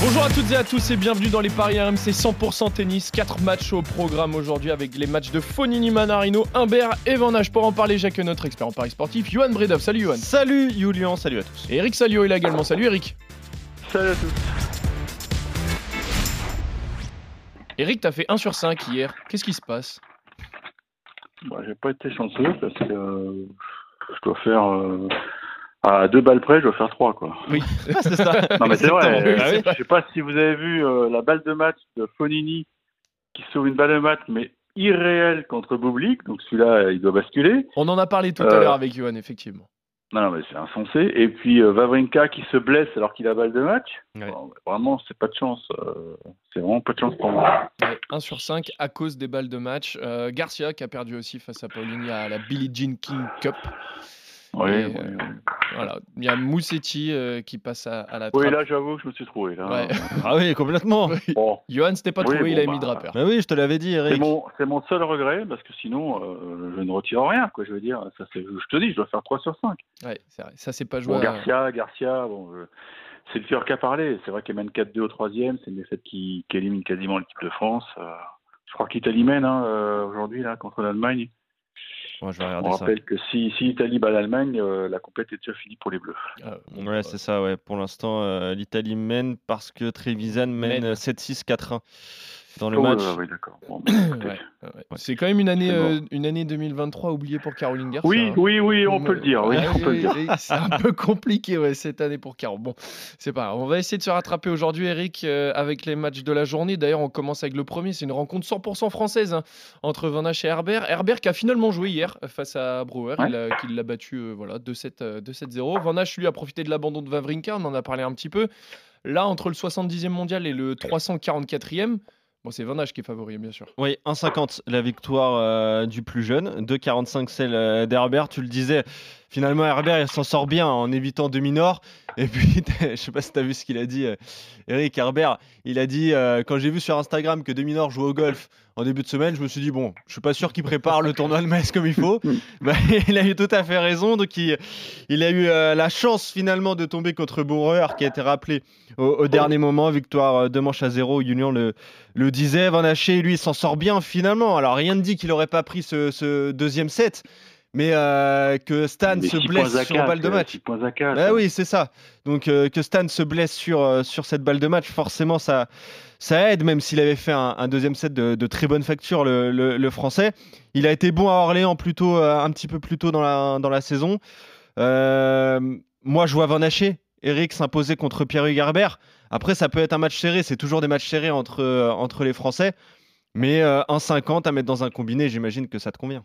Bonjour à toutes et à tous et bienvenue dans les paris RMC 100% tennis. 4 matchs au programme aujourd'hui avec les matchs de Fonini Manarino, Humbert et Van Hache. Pour en parler, j'accueille notre expert en paris sportif, Johan Bredov. Salut Johan. Salut Julian, salut à tous. Et Eric Salio est là également. Salut Eric. Salut à tous. Eric, t'as fait 1 sur 5 hier. Qu'est-ce qui se passe? Bah, j'ai pas été chanceux parce que euh, je dois faire euh, à deux balles près, je dois faire trois quoi. Oui, c'est ça. Non mais c'est vrai. Exactement, oui, euh, je sais pas si vous avez vu euh, la balle de match de Fonini qui sauve une balle de match mais irréelle contre Bublik. Donc celui-là, il doit basculer. On en a parlé tout à Euh, l'heure avec Johan, effectivement. Non, non mais c'est insensé. Et puis euh, Wawrinka qui se blesse alors qu'il a balle de match. Ouais. Bon, vraiment, c'est pas de chance. euh, c'est vraiment pas de chance pour moi. Ouais, 1 sur 5 à cause des balles de match. Euh, Garcia qui a perdu aussi face à Paulini à la Billie Jean King Cup. Oui, Et, oui, euh, oui. Voilà. Il y a Moussetti euh, qui passe à, à la Oui, trappe. là, j'avoue que je me suis trouvé. Là. Ouais. Ah oui, complètement. Bon, Johan s'était pas Oui, trouvé, bon, il a bah, mis draper. Bah oui, je te l'avais dit, C'est Eric. mon, c'est mon seul regret parce que sinon, euh, je ne retire rien. Quoi, je veux dire, ça, c'est, je te dis, je dois faire 3 sur 5. Ouais, c'est vrai. Ça, c'est pas. Bon, à- Garcia, Garcia, bon, c'est le cœur qui a parlé. C'est vrai qu'il mène 4-2 au troisième. C'est une défaite qui, qui élimine quasiment l'équipe de France. Euh, je crois qu'Italie mène hein, euh, aujourd'hui là contre l'Allemagne. Ouais, je vais On ça. rappelle que si, si Italie bat l'Allemagne, euh, la compète est déjà finie pour les Bleus. Euh, bon, Ouais, c'est ça, ouais. Pour l'instant, euh, l'Italie mène parce que Trevisan mène Mène. euh, 7-6, 4-1 dans le Oh là match. là, oui, d'accord. Bon, écoutez. Ouais, ouais, ouais. C'est quand même une année, C'est bon. euh, une année 2023 oubliée pour Caroline Garcia. Oui, hein. oui, oui, on peut le dire. Oui, C'est un peu compliqué ouais, cette année pour Caro. Bon, c'est pas grave. On va essayer de se rattraper aujourd'hui, Eric, euh, avec les matchs de la journée. D'ailleurs, on commence avec le premier. C'est une rencontre 100% française hein, entre Van Hache et Herbert. Herbert qui a finalement joué hier euh, face à Brouwer, Ouais. il a- qui l'a battu euh, voilà, 2-7, euh, 2-7-0. Van Hache, lui, a profité de l'abandon de Vavrinka. On en a parlé un petit peu. Là, entre le 70e mondial et le 344e, bon, c'est Van qui est favori, bien sûr. Oui, 1,50 la victoire euh, du plus jeune, 2,45 celle euh, d'Herbert. Tu le disais, finalement Herbert il s'en sort bien en évitant demi-nord. Et puis, je sais pas si tu as vu ce qu'il a dit, euh, Eric Herbert. Il a dit, euh, quand j'ai vu sur Instagram que demi-nord jouait au golf en début de semaine, je me suis dit, bon, je suis pas sûr qu'il prépare le tournoi de Metz comme il faut. Bah, il a eu tout à fait raison. Donc, il, il a eu euh, la chance finalement de tomber contre Bauer qui a été rappelé au, au dernier moment. Victoire deux manches à zéro. Union le, le disait. Van Haché, lui, s'en sort bien finalement. Alors, rien ne dit qu'il n'aurait pas pris ce, ce deuxième set. Mais euh, que Stan se blesse sur une balle de euh, match. Bah oui, c'est ça. Donc euh, que Stan se blesse sur, euh, sur cette balle de match, forcément ça, ça aide, même s'il avait fait un, un deuxième set de, de très bonne facture, le, le- le français. Il a été bon à Orléans plutôt, euh, un petit peu plus tôt dans la, dans la saison. Euh, moi, je vois Van Haché, Eric s'imposer contre Pierre-Hugues Herbert. Après, ça peut être un match serré, c'est toujours des matchs serrés entre, euh, entre les Français. Mais euh, 1,50 à mettre dans un combiné, j'imagine que ça te convient.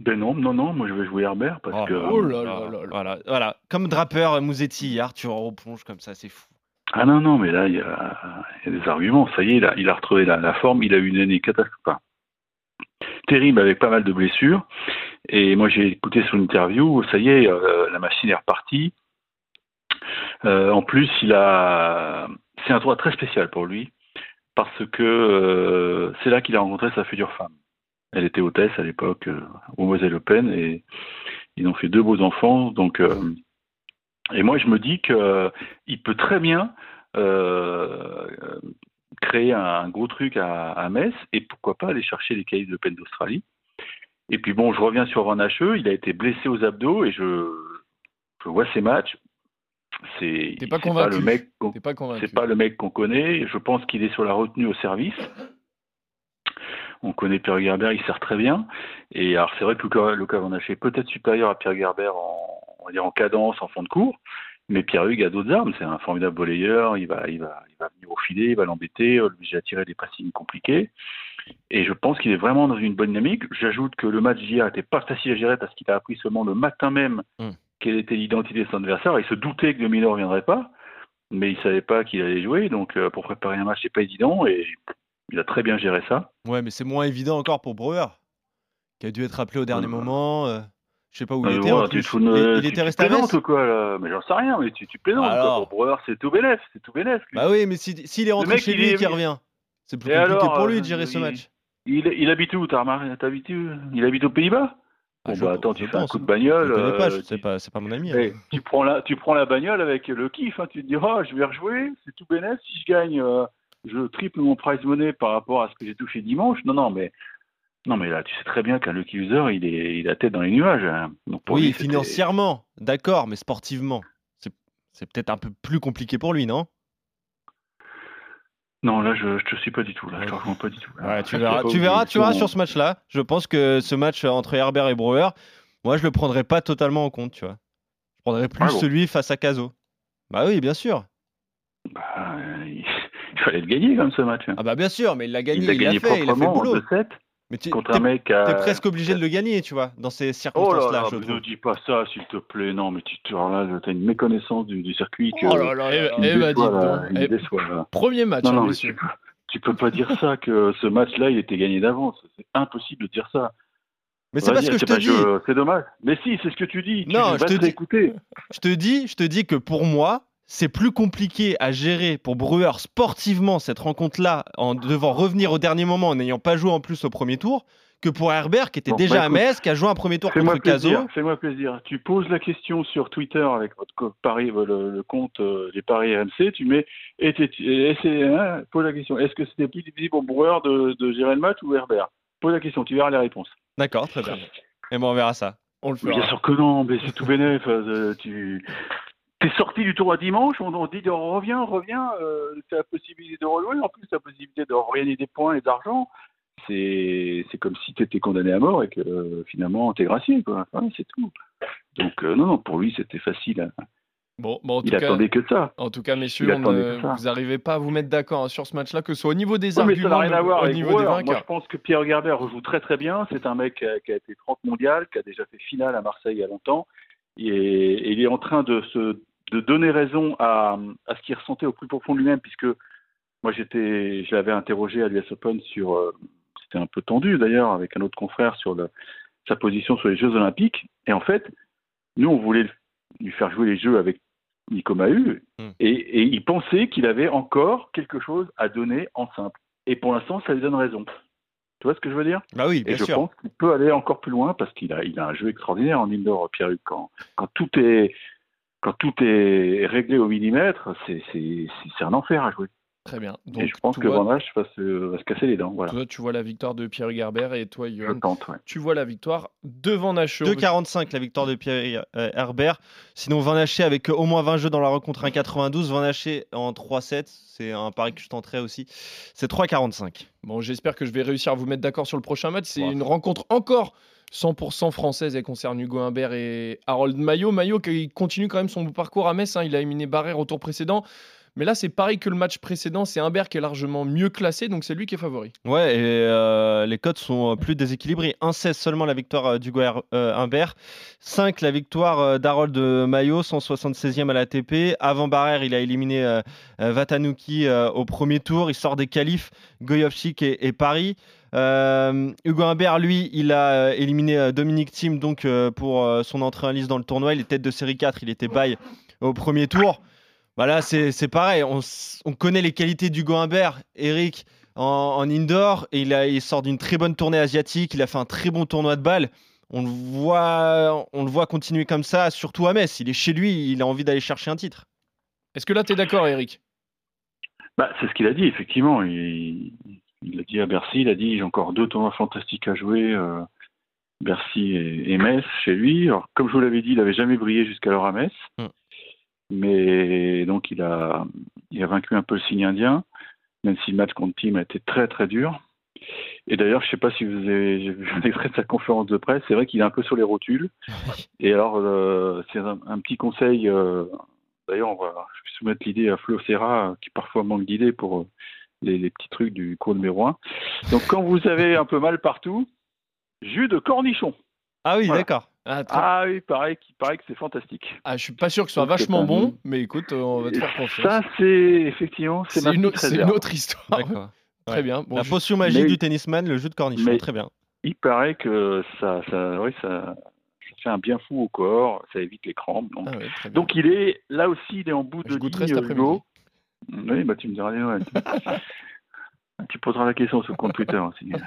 Ben non, non, non, moi je vais jouer Herbert parce Oh que. Oh là là là là. Voilà, voilà. Comme Draper, Mouzetti hier, tu replonges comme ça, c'est fou. Ah non, non, mais là, il y a, il y a des arguments. Ça y est, il a, il a retrouvé la, la forme. Il a eu une année catastrophique. terrible avec pas mal de blessures. Et moi, j'ai écouté son interview. Ça y est, euh, la machine est repartie. Euh, en plus, il a. C'est un droit très spécial pour lui parce que euh, c'est là qu'il a rencontré sa future femme. Elle était hôtesse à l'époque euh, au Moselle Open et ils ont fait deux beaux enfants. Donc, euh, et moi, je me dis que euh, peut très bien créer un gros truc à, à Metz et pourquoi pas aller chercher les cahiers de l'Open d'Australie. Et puis bon, je reviens sur Van Hacheux, il a été blessé aux abdos et je, je vois ses matchs. C'est pas convaincu. le mec pas c'est pas le mec qu'on connaît. Je pense qu'il est sur la retenue au service. On connaît Pierre Gerber, il sert très bien. Et alors c'est vrai que Luca, Luca Van est peut-être supérieur à Pierre Gerber en, on va dire en cadence, en fond de cours. Mais Pierre Hugues a d'autres armes. C'est un formidable volleyeur. Il va, il va, il va venir au filet, il va l'embêter, l'obliger à tirer des passings compliqués. Et je pense qu'il est vraiment dans une bonne dynamique. J'ajoute que le match d'hier n'était pas facile à gérer parce qu'il a appris seulement le matin même Mm. quelle était l'identité de son adversaire. Il se doutait que Domino ne reviendrait pas, mais il savait pas qu'il allait jouer. Donc euh, pour préparer un match, c'est pas évident. Et il a très bien géré ça. Ouais, mais c'est moins évident encore pour Brouwer, qui a dû être appelé au dernier Euh, moment. euh, Je sais pas où il Euh, était. en tu plus. il, tu- était tu resté plaisantes Metz. ou quoi là? Mais j'en sais rien, mais tu, tu plaisantes. quoi. Alors Pour Brewer, c'est tout bénef, c'est tout. Bah oui, mais si- s'il est rentré mec, chez lui et est- qu'il revient, c'est plus Et compliqué alors, pour euh, lui de gérer ce il- match. Il, il habite où T'as remarqué où? Il habite aux Pays-Bas? Ah, Bon je- bah attends, je tu fais un pense. coup de Je bagnole. le connais pas, euh, je tu- pas, c'est pas mon ami. Eh, hein. tu prends la, tu prends la bagnole avec le kiff, hein, tu te dis, oh, je vais rejouer, c'est tout bénéf, si je gagne, euh, je triple mon prize money par rapport à ce que j'ai touché dimanche. Non, non, mais, non, mais là, tu sais très bien qu'un lucky user, il est, il a tête dans les nuages. hein. Donc pour Oui, lui, financièrement, d'accord, mais sportivement, c'est c'est peut-être un peu plus compliqué pour lui, non? Non, là, je, je te suis pas du tout, là, je te rejoins pas du tout. Ouais, tu verras, tu verras, tu verras sur ce match-là. Je pense que ce match entre Herbert et Brewer, moi, je le prendrais pas totalement en compte, tu vois. Je prendrais plus Ah bon? celui face à Caso. Bah oui, bien sûr. Bah, il, fallait le gagner comme ce match. Ah bah bien sûr, mais il l'a gagné, il l'a il gagné fait, il a fait le en boulot. 2-7 Mais tu contre un mec à... t'es presque obligé de le gagner, tu vois, dans ces Oh là circonstances-là, là, trouve. ne dis pas ça, s'il te plaît. Non, mais tu as une méconnaissance du, du circuit que... Oh là là, eh, eh bah, dites là, Eh, déçoit, là. Premier match, Non, hein, non, mais messieurs. tu peux, tu peux pas dire ça, que ce match-là, il était gagné d'avance. C'est impossible de dire ça. Mais c'est pas ce que je te dis. C'est dommage. Mais si, c'est ce que tu dis. Tu Non, vas je te dis- écouter. Je te dis, je te dis que pour moi, c'est plus compliqué à gérer pour Brewer sportivement cette rencontre-là en devant revenir au dernier moment en n'ayant pas joué en plus au premier tour que pour Herbert qui était Bon, déjà bah, à Metz, qui a joué un premier tour contre Caso. plaisir. Fais-moi plaisir. Tu poses la question sur Twitter avec votre pari, euh, le, le compte euh, des paris RMC. Tu mets. Hein, pose la question. Est-ce que c'était plus difficile pour Brouwer de, de gérer le match ou Herbert? Pose la question. Tu verras les réponses. D'accord, très bien. Et bon, on verra ça. On le Mais fera. bien sûr que non, mais c'est tout bénef. euh, tu es sorti du tour à dimanche, on, on dit reviens, reviens, euh, tu as la possibilité de rejouer, en plus tu as la possibilité de regagner des points et d'argent. C'est c'est comme si tu étais condamné à mort et que euh, finalement tu es gracié, quoi. C'est tout. Donc euh, non, non, pour lui c'était facile. hein. Bon, bon, en, tout Il cas, attendait que ça. en tout cas, messieurs, ne- vous n'arrivez pas à vous mettre d'accord hein, sur ce match-là, que ce soit au niveau des Oui, mais arguments, ça n'a rien à voir au avec niveau des Brouwer. Moi, vainqueurs. je pense que Pierre Gerber rejoue très très bien. C'est un mec qui a, qui a été 30 mondial, qui a déjà fait finale à Marseille il y a longtemps. Et, et il est en train de, se, de donner raison à, à ce qu'il ressentait au plus profond de lui-même, puisque moi, j'étais, je l'avais interrogé à l'US Open sur. euh, C'était un peu tendu d'ailleurs avec un autre confrère sur le- sa position sur les Jeux Olympiques. Et en fait, nous, on voulait lui faire jouer les Jeux avec Nico Mahut, Hmm. et, et il pensait qu'il avait encore quelque chose à donner en simple. Et pour l'instant, ça lui donne raison. Tu vois ce que je veux dire? Bah oui, Et bien je sûr. pense qu'il peut aller encore plus loin parce qu'il a, il a un jeu extraordinaire en indoor, Pierre-Hugues. Quand, quand tout est quand tout est réglé au millimètre, c'est un enfer à jouer. Très bien. et Donc, je pense tu que vois, Van Hache va se, va se casser les dents. Voilà. toi, tu vois la victoire de Pierre Gerber et toi, Je Johan, tente. ouais. tu vois la victoire de Van Hache. 2,45 la victoire de Pierre euh, Herbert. Sinon, Van Haché avec euh, au moins 20 jeux dans la rencontre 1,92. Van Haché en 3-7. C'est un pari que je tenterai aussi. C'est 3,45. Bon, j'espère que je vais réussir à vous mettre d'accord sur le prochain match. C'est Ouais. une rencontre encore 100% française et concerne Hugo Humbert et Harold Maillot. Maillot qui continue quand même son parcours à Metz. hein. Il a éliminé Barrère au tour précédent. Mais là, c'est pareil que le match précédent. C'est Humbert qui est largement mieux classé, donc c'est lui qui est favori. Ouais, et euh, les cotes sont euh, plus déséquilibrées. 1,16 seulement la victoire euh, d'Hugo Humbert. 5 la victoire d'Harold Maillot, 176e à l'ATP. Avant Barrère, il a éliminé euh, Vatanuki au premier tour. Il sort des qualifs, Goyovchik et Paris. Euh, Hugo Humbert, lui, il a euh, éliminé euh, Dominique Thiem donc, euh, pour euh, son entrée en liste dans le tournoi. Il est tête de série 4, il était bail au premier tour. Voilà, c'est c'est pareil. On, connaît les qualités d'Hugo Humbert, Eric, en, en indoor. Et il, a, il sort d'une très bonne tournée asiatique. Il a fait un très bon tournoi de balle. On le voit, on le voit continuer comme ça, surtout à Metz. Il est chez lui, il a envie d'aller chercher un titre. Est-ce que là, tu es d'accord, Eric? Bah, c'est ce qu'il a dit, effectivement. Il, il a dit à Bercy, il a dit j'ai encore deux tournois fantastiques à jouer. euh, Bercy et, et Metz chez lui. Alors, comme je vous l'avais dit, il n'avait jamais brillé jusqu'alors à Metz. Mm. Mais donc il a, il a vaincu un peu le signe indien, même si le match contre Team a été très très dur. Et d'ailleurs, je ne sais pas si vous avez j'ai vu un extrait de sa conférence de presse, c'est vrai qu'il est un peu sur les rotules. Et alors, euh, c'est un, un petit conseil. euh, d'ailleurs, on va, je vais soumettre l'idée à Flo Serra, qui parfois manque d'idées pour les, les petits trucs du cours numéro 1. Donc, quand vous avez un peu mal partout, jus de cornichon. Ah oui, Voilà. d'accord. ah, Ah oui, pareil, paraît que c'est fantastique. ah, je suis pas sûr que ce soit vachement un- bon, mais écoute, euh, on va te faire confiance. Ça, c'est effectivement, c'est une, autre- une histoire. Très bien. Bon, la je- potion magique Mais- du tennisman, le jeu de cornichon. mais- Très bien. Il paraît que ça, ça, oui, ça, ça fait un bien fou au corps, ça évite les crampes. Donc, Ah ouais, donc il est là aussi, il est en bout Je de ligne, cet après-midi. Hugo. Oui, bah tu me diras, ouais, tu... tu poseras la question sur le compte Twitter aussi.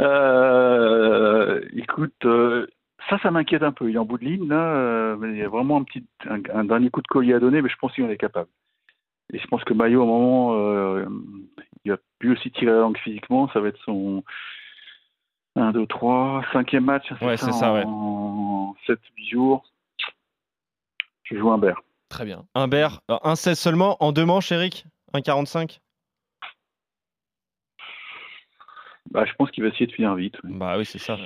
Euh, écoute, euh, ça, ça m'inquiète un peu. Il est en bout de ligne, là. euh, mais il y a vraiment un petit, un, un dernier coup de collier à donner, mais je pense qu'il en est capable. Et je pense que Maillot, à un moment, euh, il va plus aussi tirer la langue physiquement. Ça va être son 1, 2, 3, cinquième match. Ouais, c'est ça, ouais. En 7, 8 jours. Je joue un Berre. Très bien. Humbert, euh, 1,16 seulement en deux manches, Eric? 1,45 Bah, je pense qu'il va essayer de finir vite. ouais. Bah oui, c'est ça.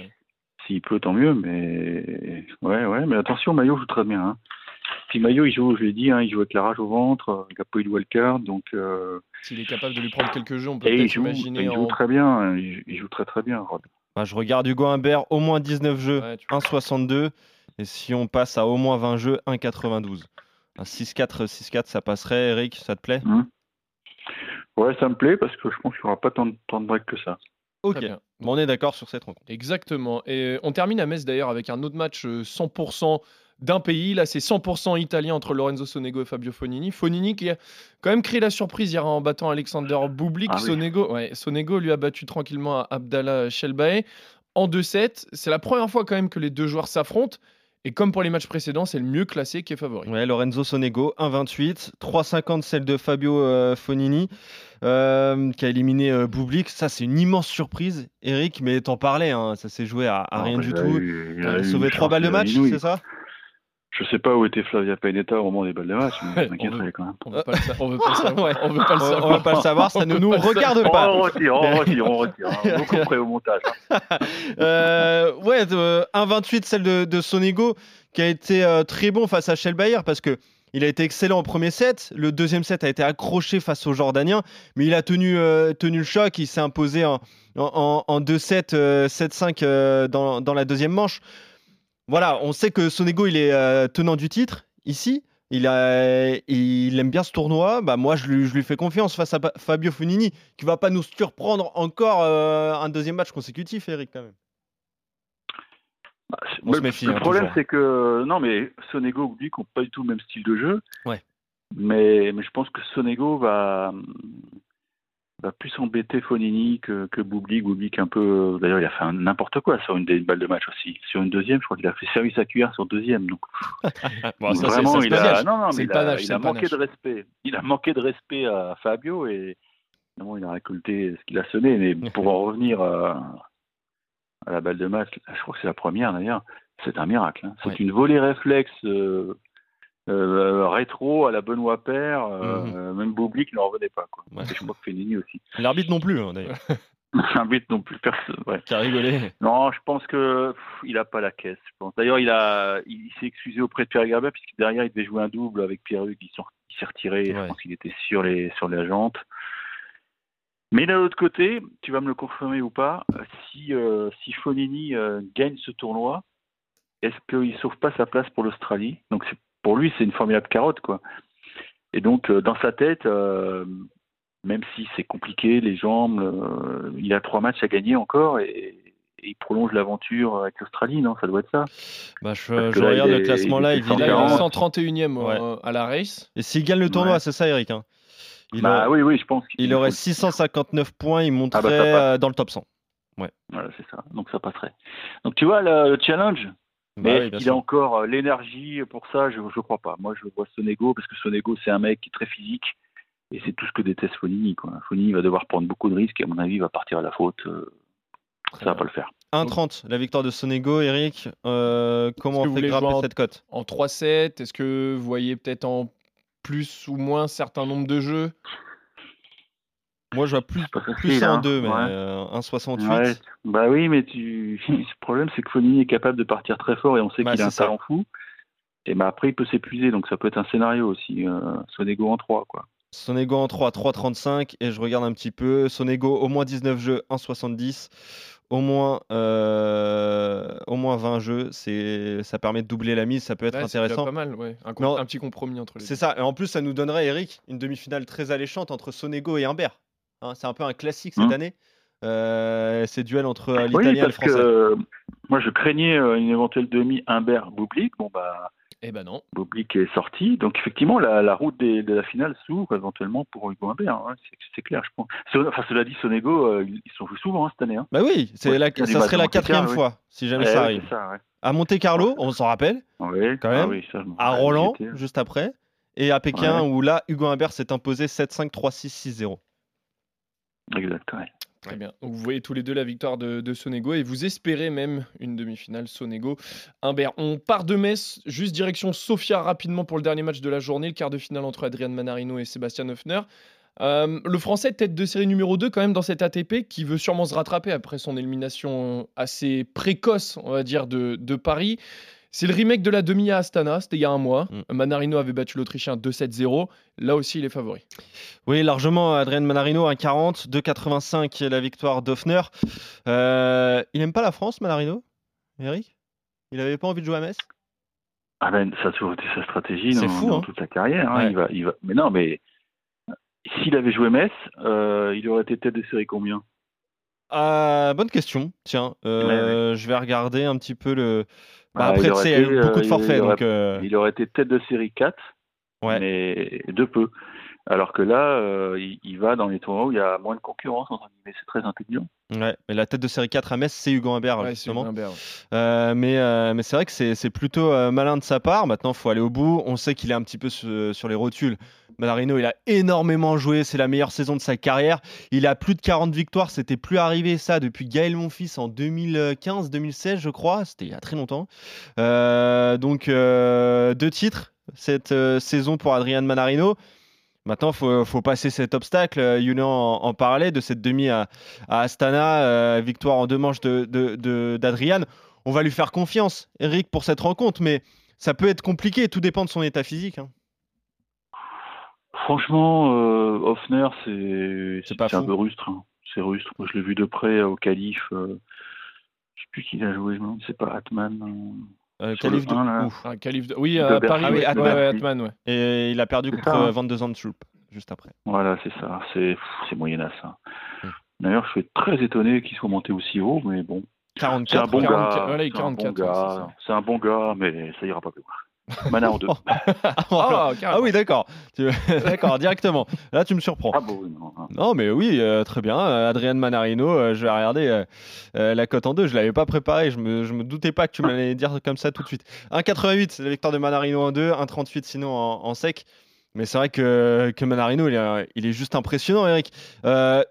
S'il peut, tant mieux, mais ouais, ouais, mais attention, Maillot joue très bien. Hein. Puis Maillot, il joue, je l'ai dit, hein, il joue avec la rage au ventre, euh, il n'a pas eu de wildcard, donc euh, S'il est capable de lui prendre quelques jeux, on peut peut-être joue, imaginer il joue en. très bien, hein, il, joue très très bien. Rod. Bah, je regarde Hugo Humbert, au moins 19 jeux, Ouais, tu- 1,62. Et si on passe à au moins 20 jeux, 1,92. Un 6-4, 6-4, ça passerait, Eric, ça te plaît? Ouais, ça me plaît parce que je pense qu'il n'y aura pas tant de, tant de breaks que ça. Ok. Bon, on est d'accord sur cette rencontre. Exactement. Et on termine à Metz d'ailleurs avec un autre match euh, 100% d'un pays. Là, c'est 100% italien entre Lorenzo Sonego et Fabio Fonini. Fonini qui a quand même créé la surprise hier en battant Alexander Bublik. Ah oui. Sonego, ouais, Sonego lui a battu tranquillement à Abdallah Shelbae en 2-7. C'est la première fois quand même que les deux joueurs s'affrontent. Et comme pour les matchs précédents, c'est le mieux classé qui est favori. Ouais, Lorenzo Sonego, 1,28. 3,50 celle de Fabio euh, Fonini, euh, qui a éliminé euh, Bublik. Ça, c'est une immense surprise, Eric, mais t'en parlais, hein, ça s'est joué à, à rien bah, du tout. il a a eu sauvé une 3 balles de match, c'est ça? Je sais pas où était Flavia Peineta au moment des balles de match, mais Ouais, ça m'inquiéterait quand même. On veut pas le, sa- on veut pas le savoir. Ouais. On veut pas le On- savoir. on va pas le savoir, ça On ne veut nous regarde savoir. pas. On retire, on retire, on retire. hein. Beaucoup près au montage. hein. Euh, ouais, euh, 1,28 celle de, de Sonego qui a été euh, très bon face à Shellbayer parce que il a été excellent au premier set. Le deuxième set a été accroché face aux Jordaniens, mais il a tenu, euh, tenu le choc. Il s'est imposé en, en, en 2-7, euh, 7-5 euh, dans, dans la deuxième manche. Voilà, on sait que Sonego il est euh, tenant du titre ici. Il, a, il aime bien ce tournoi. Bah, moi, je lui, je lui fais confiance face à Fabio Fonini, qui va pas nous surprendre encore euh, un deuxième match consécutif, Eric, quand même. Bah, On se le- méfie, Le hein, problème, c'est que non, mais Sonego Bublik n'ont pas du tout le même style de jeu. Ouais. Mais, mais je pense que Sonego va va plus embêter Fonini que, que Bublik. Bublik un peu. D'ailleurs, il a fait n'importe quoi sur une des balles de match aussi. Sur une deuxième, je crois qu'il a fait service à cuillère sur deuxième. Donc Bon, ça, c'est- vraiment, ça il a non, non, mais panache, il a manqué de respect. Il a manqué de respect à Fabio et finalement, il a récolté ce qu'il a sonné. Mais pour en revenir à, à la balle de match, je crois que c'est la première d'ailleurs. C'est un miracle. hein. C'est Ouais. une volée réflexe euh, euh, rétro à la Benoît Père. euh, Mhm. Même Bublik ne revenait pas. Quoi. Ouais. Et je crois que Fellini aussi. L'arbitre non plus, hein, d'ailleurs, but non plus personne. Ouais. qui a rigolé. Non, je pense que pff, il a pas la caisse. Je pense. D'ailleurs, il a, il s'est excusé auprès de Pierre Garbet puisque derrière il devait jouer un double avec Pierre Hugues. Il s'est retiré. Ouais. Je pense qu'il était sur les sur la jante. Mais d'un autre côté, tu vas me le confirmer ou pas, si euh, si Fonini euh, gagne ce tournoi, est-ce qu'il sauve pas sa place pour l'Australie? Donc c'est pour lui, c'est une formidable carotte, quoi. Et donc euh, dans sa tête. euh, même si c'est compliqué, les jambes, euh, il a trois matchs à gagner encore et, et il prolonge l'aventure avec l'Australie, non? Ça doit être ça. Bah, je, là, regarde le classement il là, est il Là, il est 140. 131e Ouais. euh, à la race. Et s'il gagne le tournoi, Ouais. c'est ça, Eric hein? Il, bah aurait, oui, oui, je pense il aurait 659 points, il monterait Ah bah, euh, dans le top 100. Voilà, c'est ça. Donc ça passerait. Donc tu vois le, le challenge? Bah Mais oui, bien qu'il a encore euh, l'énergie pour ça Je ne crois pas. Moi, je vois Sonego parce que Sonego, c'est un mec qui est très physique et c'est tout ce que déteste Fonini. Quoi. Fonini va devoir prendre beaucoup de risques et à mon avis, il va partir à la faute. euh, ça va pas le faire. 1,30 la victoire de Sonego, Eric. Euh, comment on vous fait voulez grimper en- cette cote? En 3-7, est-ce que vous voyez peut-être en plus ou moins certain nombre de jeux? Moi, je vois plus, C'est pas plus facile, en hein. 2, mais Ouais. euh, 1,68. Ouais, bah oui, mais tu... le problème, c'est que Fonini est capable de partir très fort et on sait Bah, qu'il a un c'est ça. talent fou. Et bah après, il peut s'épuiser, donc ça peut être un scénario aussi. Euh, Sonego en 3, quoi. Sonego en 3, 3,35. Et je regarde un petit peu. Sonego, au moins 19 jeux, 1,70. Au moins, euh, au moins 20 jeux. C'est, ça permet de doubler la mise. Ça peut être Ouais, c'est intéressant. pas mal, ouais. Un, com- un petit compromis entre les C'est deux. ça. Et en plus, ça nous donnerait, Eric, une demi-finale très alléchante entre Sonego et Humbert. Hein, c'est un peu un classique cette Mhm. année. euh, ces duels entre euh, Oui, l'italien et le que français. euh, moi je craignais une éventuelle demi Humbert-Boublik. Bon bah Eh ben non. Boublik est sorti, donc effectivement la, la route des- de la finale s'ouvre éventuellement pour Hugo Humbert. hein. C'est- clair, je pense. Enfin cela dit, Sonego, euh, ils sont joués souvent hein, cette année. Hein. Bah oui, Ouais, la- ça serait la quatrième oui. fois, si jamais Eh ça arrive. c'est ça, ouais. À Monte Carlo, on s'en rappelle, Oui, Quand ah même. oui, ça, à Roland, juste après, et à Pékin, où là, Hugo Humbert s'est imposé 7-5, 3-6, 6-0. Exact. Très bien. Donc vous voyez tous les deux la victoire de, Sonego et vous espérez même une demi-finale Sonego Humbert. On part de Metz, juste direction Sofia rapidement pour le dernier match de la journée, le quart de finale entre Adrian Manarino et Sébastien Hoffner. Euh, le Français, tête de série numéro 2 quand même dans cette ATP, qui veut sûrement se rattraper après son élimination assez précoce, on va dire, de, de Paris. C'est le remake de la demi à Astana, c'était il y a un mois. Manarino avait battu l'Autrichien 2-7-0. Là aussi, il est favori. Oui, largement, Adrien Manarino, 1,40, 2,85 la victoire d'Offner. Euh, il n'aime pas la France, Manarino Eric? Il avait pas envie de jouer à Metz? Ah ben, ça a toujours été sa stratégie dans, fou, dans hein. toute sa carrière. hein. Ouais. Il va, il va... Mais non, mais s'il avait joué Metz, euh, il aurait été tête de série combien? Ah, Bonne question, tiens. euh, Je vais regarder un petit peu le... Bah, Ah, après, il tu sais, il y a eu beaucoup de euh, forfaits, il aurait- donc... euh, Il aurait été tête de série 4, Ouais. mais de peu. Alors que là, euh, il, il va dans les tournois où il y a moins de concurrence, entre guillemets. C'est très intelligent. Ouais, mais la tête de série 4 à Metz, c'est Hugo Humbert, Ouais, c'est justement. Ouais. Euh, mais euh, mais c'est vrai que c'est c'est plutôt euh, malin de sa part. Maintenant, il faut aller au bout. On sait qu'il est un petit peu su- sur les rotules. Manarino, il a énormément joué. C'est la meilleure saison de sa carrière. Il a plus de 40 victoires. C'était plus arrivé ça depuis Gaël Monfils en 2015-2016, je crois. C'était il y a très longtemps. Euh, donc, euh, deux titres cette euh, saison pour Adrian Manarino. Maintenant, il faut, faut passer cet obstacle. Julian en, en parlait de cette demi à, à Astana, victoire en deux manches d'Adrian. De. On va lui faire confiance, Eric, pour cette rencontre, mais ça peut être compliqué. Tout dépend de son état physique. hein. Franchement, euh, Hoffner, c'est un fou. peu rustre. hein. C'est rustre. Moi, je l'ai vu de près au Calife. euh, je sais plus qui il a joué. non, C'est pas Atman. euh. Euh, de- là. De- Oui, à Bercy, Paris, oui, Atman. ouais, ouais, Atman, ouais. Et il a perdu C'est contre ça, hein. euh, Van de Zandschulp juste après. Voilà, c'est ça. C'est c'est moyenasse. hein. Mm. D'ailleurs, je suis très étonné qu'il soit monté aussi haut, mais bon. C'est un 44. bon 44, gars. voilà, c'est un 44, bon ça. Un bon gars, mais ça ira pas plus loin. Mana en deux. ah, Ah, ah oui, d'accord. D'accord, directement. Là, tu me surprends. Ah bon, oui, non, non. Non, mais oui, euh, très bien. Euh, Adrien Manarino, euh, je vais regarder euh, la cote en deux. Je l'avais pas préparé. Je me, je me doutais pas que tu m'allais dire comme ça tout de suite. 1,88, c'est la victoire de Manarino en deux. 1,38 sinon en, en sec. Mais c'est vrai que, que Manarino, il est, il est juste impressionnant, Eric.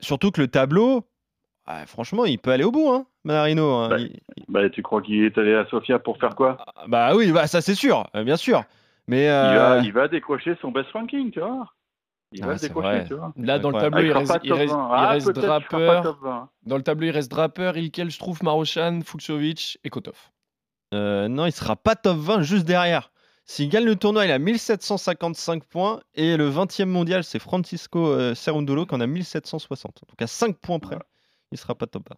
Surtout que le tableau, ah, franchement, il peut aller au bout, hein, Manarino. hein. Bah, Il- Bah, tu crois qu'il est allé à Sofia pour faire quoi? Ah, bah oui, bah, ça c'est sûr, euh, bien sûr. Mais il, euh, va, il va décrocher son best ranking, tu vois. Il Ah, va décrocher, vrai. tu vois. Là, dans le tableau, Ah, il reste, il top reste, 20. il Ah, reste Draper. top 20. Dans le tableau, il reste Draper, Ilkel, Struff, Marochan, Fuxovic et Kotov. Euh, non, il sera pas top 20 juste derrière. S'il gagne le tournoi, il a 1755 points. Et le 20e mondial, c'est Francisco euh, Cerundolo qui en a 1760. Donc à 5 points près, il sera pas top 20.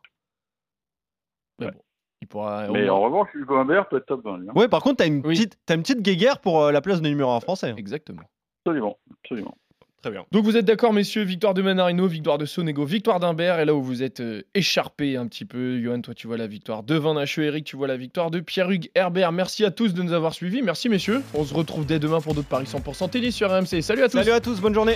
Mais bon, il pourra. Mais en revanche, Hugo Humbert peut être top 20. lui, hein. Ouais, par contre, t'as une, Oui. petite, t'as une petite guéguerre pour euh, la place de numéro 1 français. hein. Exactement. Absolument, absolument. Très bien. Donc vous êtes d'accord, messieurs, victoire de Manarino, victoire de Sonego, victoire d'Humbert, et là où vous êtes euh, écharpés un petit peu, Johan, toi tu vois la victoire de Van Eric, tu vois la victoire de Pierre-Hugues Herbert. Merci à tous de nous avoir suivis, merci messieurs. On se retrouve dès demain pour d'autres paris 100% tennis sur RMC. Salut à tous Salut à tous, bonne journée.